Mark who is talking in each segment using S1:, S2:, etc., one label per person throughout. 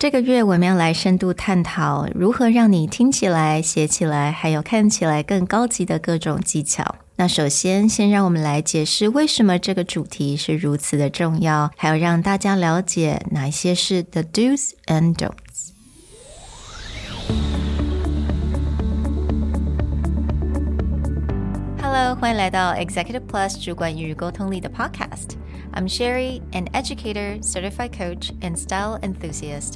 S1: 这个月我们要来深度探讨如何让你听起来、写起来，还有看起来更高级的各种技巧。那首先，先让我们来解释为什么这个主题是如此的重要，还有让大家了解哪一些是 the do's and don'ts。Hello，欢迎来到 Executive Plus 主管与沟通力的 Podcast。I'm Sherry, an educator, certified coach, and style enthusiast.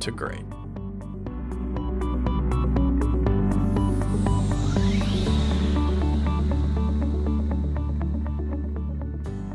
S2: to great.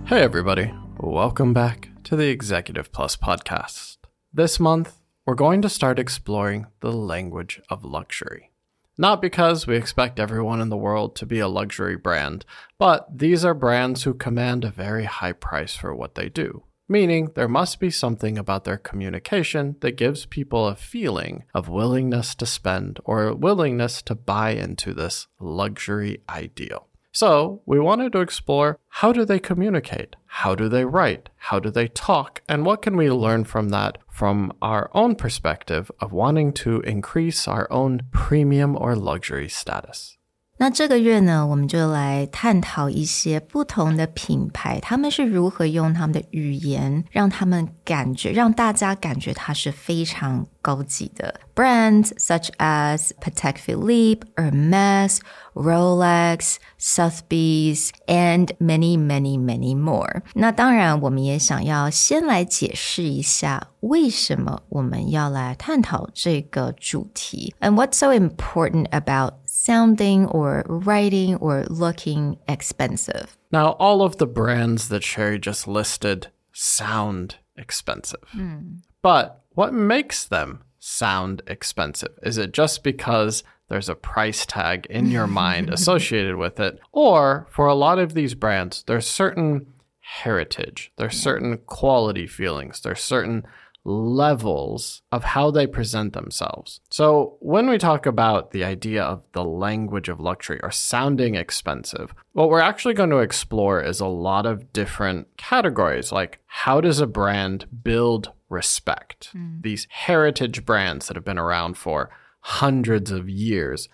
S2: Hey, everybody. Welcome back to the Executive Plus podcast. This month, we're going to start exploring the language of luxury. Not because we expect everyone in the world to be a luxury brand, but these are brands who command a very high price for what they do meaning there must be something about their communication that gives people a feeling of willingness to spend or willingness to buy into this luxury ideal. So, we wanted to explore how do they communicate? How do they write? How do they talk? And what can we learn from that from our own perspective of wanting to increase our own premium or luxury status?
S1: 那这个月呢，我们就来探讨一些不同的品牌，他们是如何用他们的语言，让他们感觉，让大家感觉它是非常高级的 brands such as Patek Philippe, Hermes, Rolex, Sotheby's, and many, many, many more. 那当然，我们也想要先来解释一下为什么我们要来探讨这个主题，and what's so important about sounding or writing or looking expensive.
S2: Now, all of the brands that Sherry just listed sound expensive. Mm. But what makes them sound expensive? Is it just because there's a price tag in your mind associated with it? Or for a lot of these brands, there's certain heritage, there's certain quality feelings, there's certain levels of how they present themselves. So, when we talk about the idea of the language of luxury or sounding expensive, what we're actually going to explore is a lot of different categories like how does a brand build respect? Mm. These heritage brands that have been around for hundreds of years.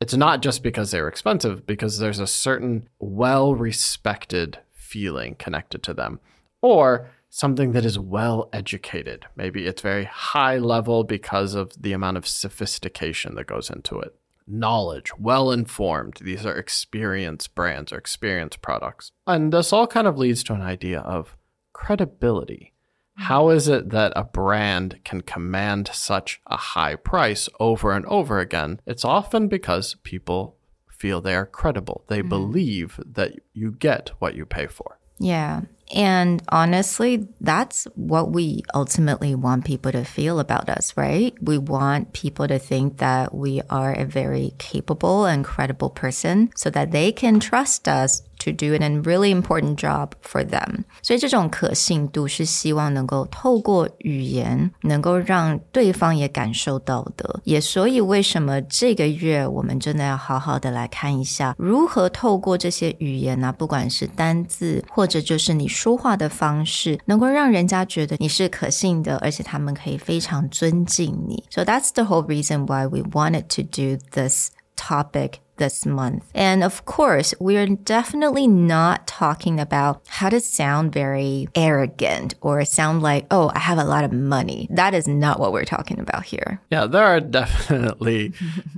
S2: It's not just because they're expensive, because there's a certain well respected feeling connected to them. Or something that is well educated. Maybe it's very high level because of the amount of sophistication that goes into it. Knowledge, well informed. These are experienced brands or experienced products. And this all kind of leads to an idea of credibility. How is it that a brand can command such a high price over and over again? It's often because people feel they are credible. They mm. believe that you get what you pay for.
S1: Yeah. And honestly, that's what we ultimately want people to feel about us, right? We want people to think that we are a very capable and credible person so that they can trust us to do a really important job for them。所以这种可信度是希望能够透过语言，能够让对方也感受到的。也所以为什么这个月我们真的要好好的来看一下，如何透过这些语言啊，不管是单字或者就是你说话的方式，能够让人家觉得你是可信的，而且他们可以非常尊敬你。So that's the whole reason why we wanted to do this topic this month. And of course, we're definitely not talking about how to sound very arrogant or sound like, oh, I have a lot of money. That is not what we're talking about here.
S2: Yeah, there are definitely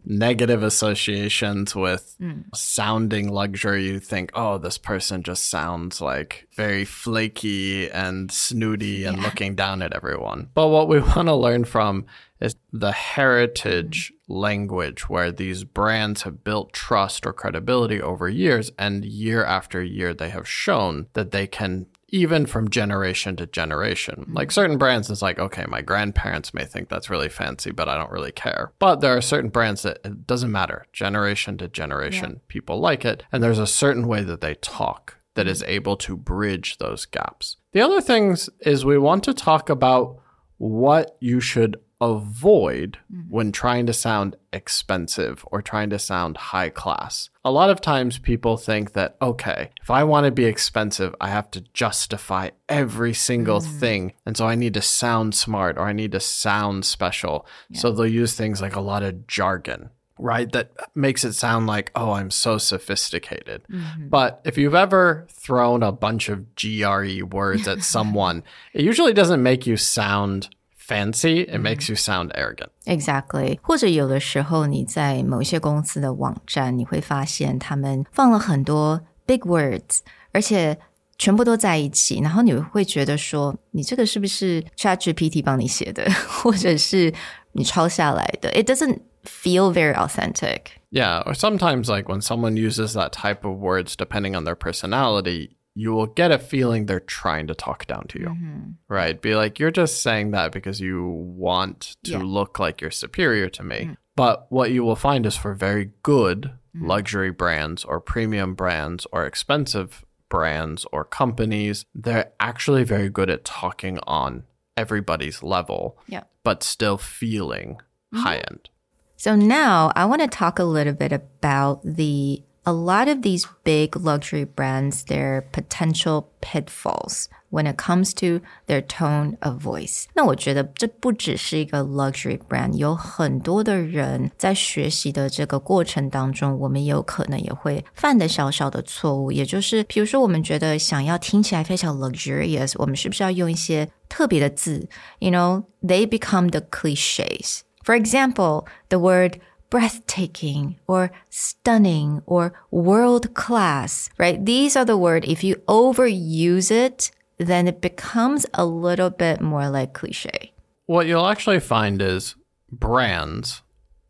S2: negative associations with mm. sounding luxury. You think, oh, this person just sounds like very flaky and snooty and yeah. looking down at everyone. But what we want to learn from is the heritage language where these brands have built trust or credibility over years and year after year they have shown that they can even from generation to generation. Mm-hmm. Like certain brands, it's like, okay, my grandparents may think that's really fancy, but I don't really care. But there are certain brands that it doesn't matter. Generation to generation, people like it. And there's a certain way that they talk that mm-hmm. is able to bridge those gaps. The other things is we want to talk about what you should avoid mm-hmm. when trying to sound expensive or trying to sound high class. A lot of times people think that, okay, if I want to be expensive, I have to justify every single mm-hmm. thing. And so I need to sound smart or I need to sound special. So they'll use things like a lot of jargon. Right, that makes it sound like, oh, I'm so sophisticated. Mm-hmm. But if you've ever thrown a bunch of GRE words at someone, it usually doesn't make you sound fancy, it makes you sound arrogant.
S1: Exactly，或者有的时候你在某一些公司的网站，你会发现他们放了很多 big words，而且全部都在一起，然后你会觉得说，你这个是不是 ChatGPT 帮你写的，或者是你抄下来的？It doesn't feel very authentic.
S2: Yeah, or sometimes like when someone uses that type of words, depending on their personality, you will get a feeling they're trying to talk down to you. Mm-hmm. Right? Be like, you're just saying that because you want to
S1: Yeah.
S2: look like you're superior to me. Mm. But what you will find is for very good mm. luxury brands or premium brands or expensive brands or companies, they're actually very good at talking on everybody's level,
S1: Yeah.
S2: but still feeling mm-hmm. high end.
S1: So now I want to talk a little bit about the a lot of these big luxury brands, their potential pitfalls when it comes to their tone of voice. 那我觉得这不只是一个 luxury brand，有很多的人在学习的这个过程当中，我们也有可能也会犯的小小的错误，也就是比如说我们觉得想要听起来非常 luxurious，我们是不是要用一些特别的字？You know, they become the cliches. For example, the word breathtaking or stunning or world class, right? These are the word, if you overuse it, then it becomes a little bit more like cliche.
S2: What you'll actually find is brands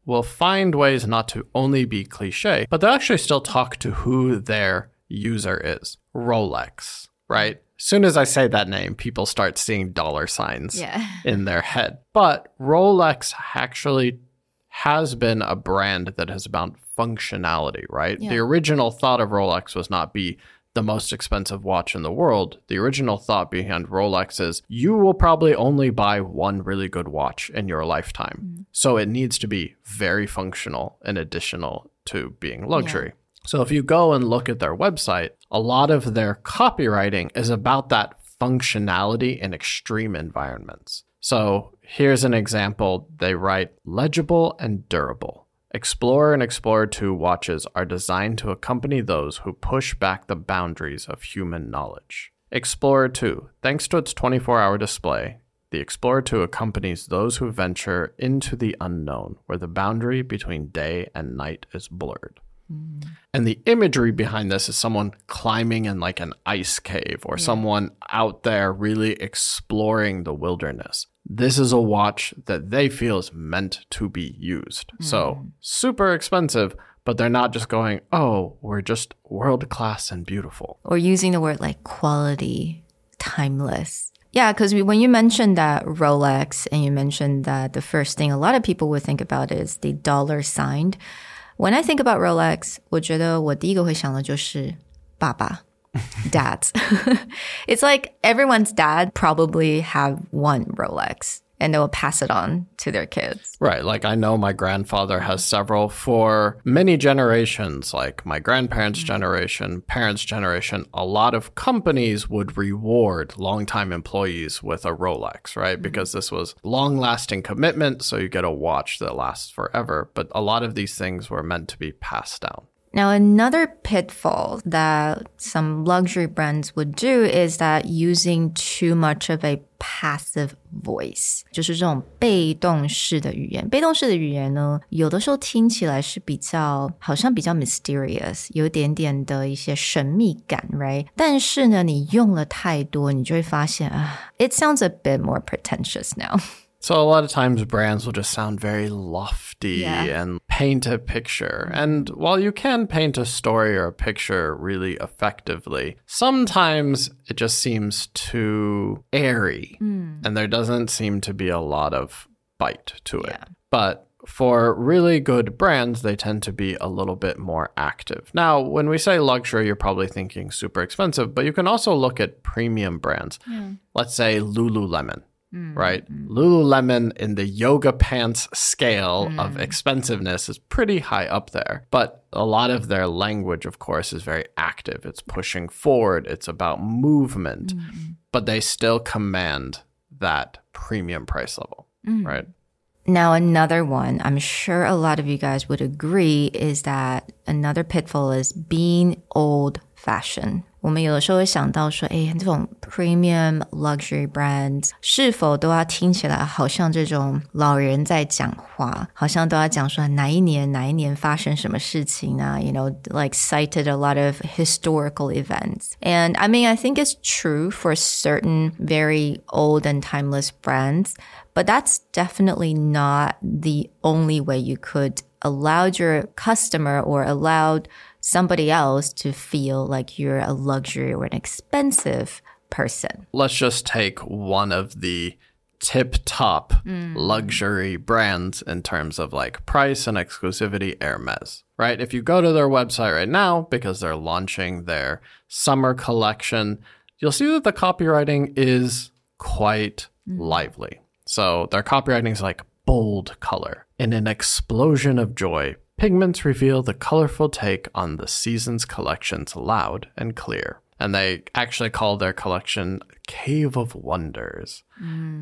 S2: will find ways not to only be cliche, but they'll actually still talk to who their user is. Rolex, right? As soon as I say that name, people start seeing dollar signs
S1: Yeah.
S2: in their head. But Rolex actually has been a brand that has about functionality, right? The original thought of Rolex was not be the most expensive watch in the world. The original thought behind Rolex is you will probably only buy one really good watch in your lifetime. Mm-hmm. So it needs to be very functional and additional to being luxury. So if you go and look at their website, a lot of their copywriting is about that functionality in extreme environments. So here's an example. They write legible and durable. Explorer and Explorer 2 watches are designed to accompany those who push back the boundaries of human knowledge. Explorer 2, thanks to its 24 hour display, the Explorer 2 accompanies those who venture into the unknown, where the boundary between day and night is blurred. Hmm. And the imagery behind this is someone climbing in like an ice cave or someone out there really exploring the wilderness This is a watch that they feel is meant to be used. So, super expensive, but they're not just going, oh, we're just world class and beautiful.
S1: Or using the word like quality, timeless. Yeah, because when you mentioned that Rolex and you mentioned that the first thing a lot of people would think about is the dollar signed. When I think about Rolex, 我觉得我第一个会想的就是爸爸 Dads. it's like everyone's dad probably have one Rolex and they will pass it on to their kids.
S2: Right. Like I know my grandfather has several for many generations, like my grandparents' mm. generation, parents' generation. A lot of companies would reward longtime employees with a Rolex, right? Mm-hmm. Because this was long lasting commitment. So you get a watch that lasts forever. But a lot of these things were meant to be passed down.
S1: Now, another pitfall that some luxury brands would do is that using too much of a passive voice，就是这种被动式的语言。被动式的语言呢，有的时候听起来是比较好像比较 mysterious，有一点点的一些神秘感，right？但是呢，你用了太多，你就会发现啊，it sounds a bit more pretentious now。
S2: So a lot of times brands will just sound very lofty
S1: Yeah.
S2: and paint a picture. And while you can paint a story or a picture really effectively, sometimes it just seems too airy hmm. and there doesn't seem to be a lot of bite to it. But for really good brands, they tend to be a little bit more active. Now, when we say luxury, you're probably thinking super expensive, but you can also look at premium brands. Hmm. Let's say Lululemon. Mm, right? Mm. Lululemon in the yoga pants scale of mm. expensiveness is pretty high up there. But a lot of their language, of course, is very active. It's pushing forward, it's about movement, but they still command that premium price level. Right?
S1: Now, another one, I'm sure a lot of you guys would agree, is that another pitfall is being old fashioned. 我们有的时候会想到说，哎，这种 premium luxury brands 是否都要听起来好像这种老人在讲话，好像都要讲说哪一年哪一年发生什么事情啊？You know, like cited a lot of historical events. And I mean, I think it's true for certain very old and timeless brands. But that's definitely not the only way you could allow your customer or allow somebody else to feel like you're a luxury or an expensive person.
S2: Let's just take one of the tip top mm. luxury brands in terms of like price and exclusivity Hermes, right? If you go to their website right now, because they're launching their summer collection, you'll see that the copywriting is quite mm. lively. So their copywriting is like bold color. In an explosion of joy, pigments reveal the colorful take on the season's collections loud and clear. And they actually call their collection Cave of Wonders.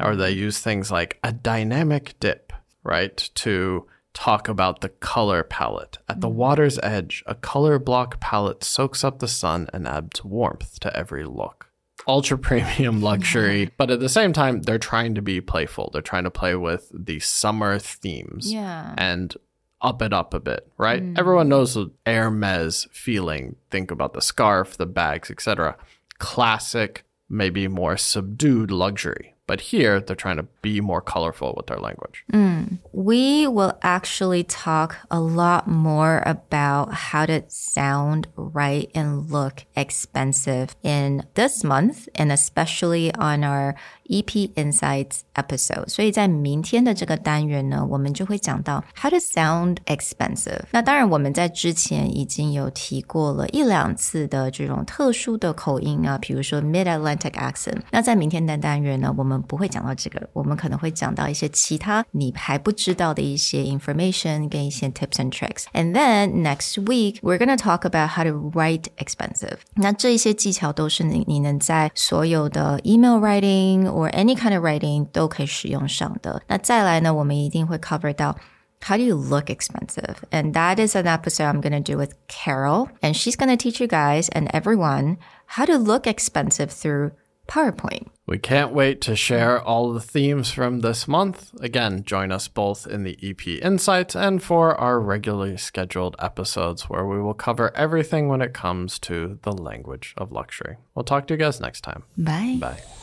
S2: Or they use things like a dynamic dip, right? To talk about the color palette. At the water's edge, a color block palette soaks up the sun and adds warmth to every look ultra premium luxury, but at the same time, they're trying to be playful. They're trying to play with the summer themes
S1: Yeah.
S2: and up it up a bit, right? Mm. Everyone knows the Hermes feeling. Think about the scarf, the bags, etc. Classic, maybe more subdued luxury. But here, they're trying to be more colorful with their language. Mm.
S1: We will actually talk a lot more about how to sound right and look expensive in this month and especially on our EP Insights episode. 所以在明天的这个单元呢，我们就会讲到 how to sound expensive。那当然我们在之前已经有提过了一两次的这种特殊的口音啊，比如说 Mid Atlantic accent。那在明天的单元呢，我们不会讲到这个，我们可能会讲到一些其他你还不知道的一些 information 跟一些 tips and tricks。And then next week we're gonna talk about how to write expensive。那这一些技巧都是你你能在所有的 email writing or any kind of writing 都可以使用上的。那再来呢，我们一定会 cover 到。How do you look expensive? And that is an episode I'm going to do with Carol. And she's going to teach you guys and everyone how to look expensive through PowerPoint.
S2: We can't wait to share all the themes from this month. Again, join us both in the EP Insights and for our regularly scheduled episodes where we will cover everything when it comes to the language of luxury. We'll talk to you guys next time.
S1: Bye.
S2: Bye.